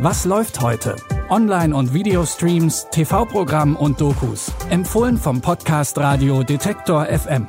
Was läuft heute? Online- und Videostreams, TV-Programm und Dokus. Empfohlen vom Podcast Radio Detektor FM.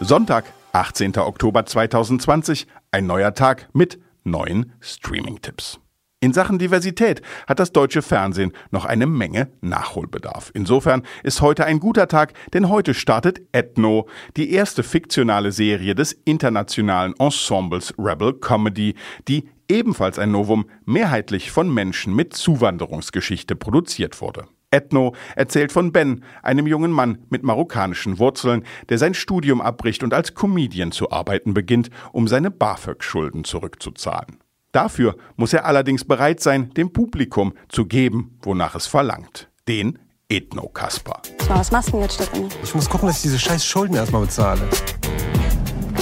Sonntag, 18. Oktober 2020, ein neuer Tag mit neuen Streaming-Tipps. In Sachen Diversität hat das deutsche Fernsehen noch eine Menge Nachholbedarf. Insofern ist heute ein guter Tag, denn heute startet Ethno, die erste fiktionale Serie des internationalen Ensembles Rebel Comedy, die ebenfalls ein Novum mehrheitlich von Menschen mit Zuwanderungsgeschichte produziert wurde. Ethno erzählt von Ben, einem jungen Mann mit marokkanischen Wurzeln, der sein Studium abbricht und als Comedian zu arbeiten beginnt, um seine BAföG-Schulden zurückzuzahlen. Dafür muss er allerdings bereit sein, dem Publikum zu geben, wonach es verlangt. Den Ethno-Kasper. Was machst du denn jetzt, Stefanie? Ich muss gucken, dass ich diese scheiß Schulden erstmal bezahle.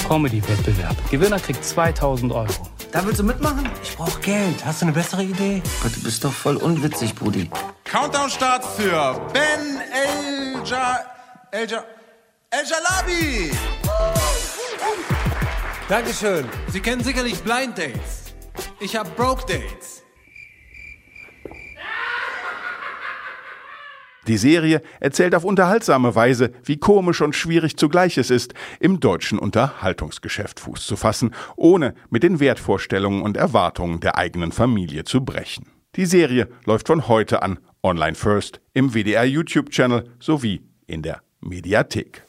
Comedy-Wettbewerb. Gewinner kriegt 2000 Euro. Da willst du mitmachen? Ich brauch Geld. Hast du eine bessere Idee? Gott, du bist doch voll unwitzig, Brudi. Countdown-Start für Ben Elja... Elja... El Jalabi! Dankeschön. Sie kennen sicherlich Blind Dates. Ich hab Broke Dates. Die Serie erzählt auf unterhaltsame Weise, wie komisch und schwierig zugleich es ist, im deutschen Unterhaltungsgeschäft Fuß zu fassen, ohne mit den Wertvorstellungen und Erwartungen der eigenen Familie zu brechen. Die Serie läuft von heute an online first im WDR YouTube-Channel sowie in der Mediathek.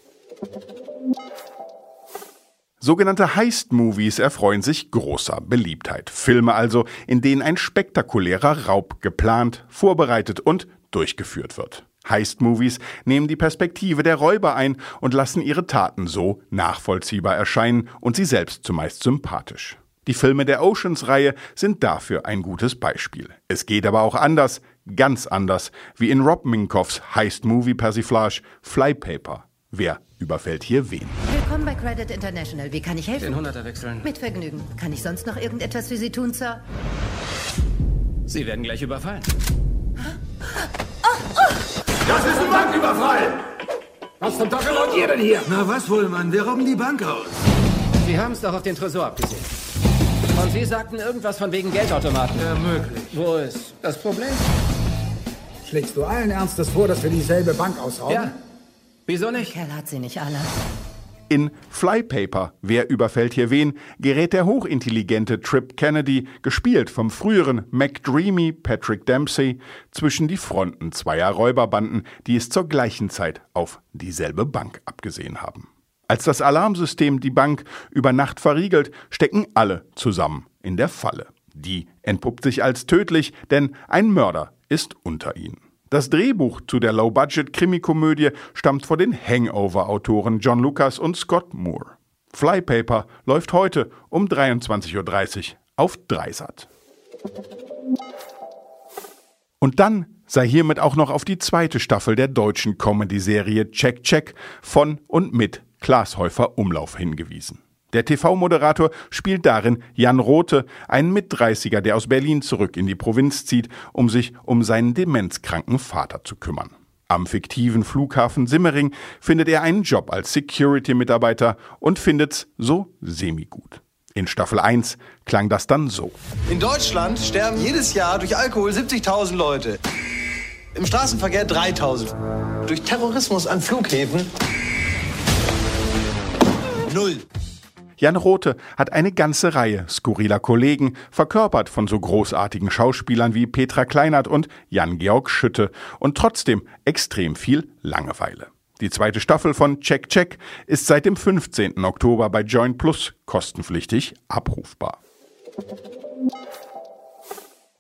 Sogenannte Heist-Movies erfreuen sich großer Beliebtheit. Filme also, in denen ein spektakulärer Raub geplant, vorbereitet und durchgeführt wird. Heist-Movies nehmen die Perspektive der Räuber ein und lassen ihre Taten so nachvollziehbar erscheinen und sie selbst zumeist sympathisch. Die Filme der Oceans-Reihe sind dafür ein gutes Beispiel. Es geht aber auch anders, ganz anders, wie in Rob Minkoffs Heist-Movie-Persiflage Flypaper. Wer überfällt hier wen? Willkommen bei Credit International. Wie kann ich helfen? Den Hunderter wechseln. Mit Vergnügen. Kann ich sonst noch irgendetwas für Sie tun, Sir? Sie werden gleich überfallen. Das ist ein Banküberfall! Was zum Teufel wollt ihr denn hier? Na was wohl, Mann? Wir rauben die Bank aus. Sie haben es doch auf den Tresor abgesehen. Und Sie sagten irgendwas von wegen Geldautomaten. Ja, möglich. Wo ist das Problem? Schlägst du allen Ernstes vor, dass wir dieselbe Bank ausrauben? Ja. Wieso nicht? Kerl hat sie nicht alle. In Flypaper, wer überfällt hier wen, gerät der hochintelligente Trip Kennedy, gespielt vom früheren McDreamy Patrick Dempsey, zwischen die Fronten zweier Räuberbanden, die es zur gleichen Zeit auf dieselbe Bank abgesehen haben. Als das Alarmsystem die Bank über Nacht verriegelt, stecken alle zusammen in der Falle. Die entpuppt sich als tödlich, denn ein Mörder ist unter ihnen. Das Drehbuch zu der Low-Budget-Krimikomödie stammt von den Hangover-Autoren John Lucas und Scott Moore. Flypaper läuft heute um 23.30 Uhr auf Dreisat. Und dann sei hiermit auch noch auf die zweite Staffel der deutschen Comedy-Serie Check Check von und mit Klaas Häufer Umlauf hingewiesen. Der TV-Moderator spielt darin Jan Rothe, einen Mitdreißiger, der aus Berlin zurück in die Provinz zieht, um sich um seinen demenzkranken Vater zu kümmern. Am fiktiven Flughafen Simmering findet er einen Job als Security-Mitarbeiter und findet's so semi-gut. In Staffel 1 klang das dann so. In Deutschland sterben jedes Jahr durch Alkohol 70.000 Leute. Im Straßenverkehr 3.000. Durch Terrorismus an Flughäfen null. Jan Rothe hat eine ganze Reihe skurriler Kollegen, verkörpert von so großartigen Schauspielern wie Petra Kleinert und Jan-Georg Schütte und trotzdem extrem viel Langeweile. Die zweite Staffel von Check Check ist seit dem 15. Oktober bei Join Plus kostenpflichtig abrufbar.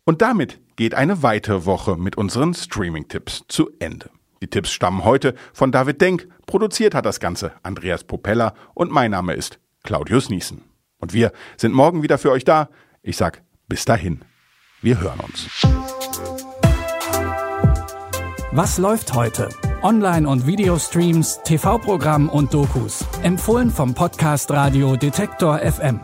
Und damit geht eine weitere Woche mit unseren Streaming-Tipps zu Ende. Die Tipps stammen heute von David Denk, produziert hat das Ganze Andreas Popella und mein Name ist Claudius Niesen. Und wir sind morgen wieder für euch da. Ich sag bis dahin. Wir hören uns. Was läuft heute? Online- und Videostreams, TV-Programm und Dokus. Empfohlen vom Podcast Radio Detektor FM.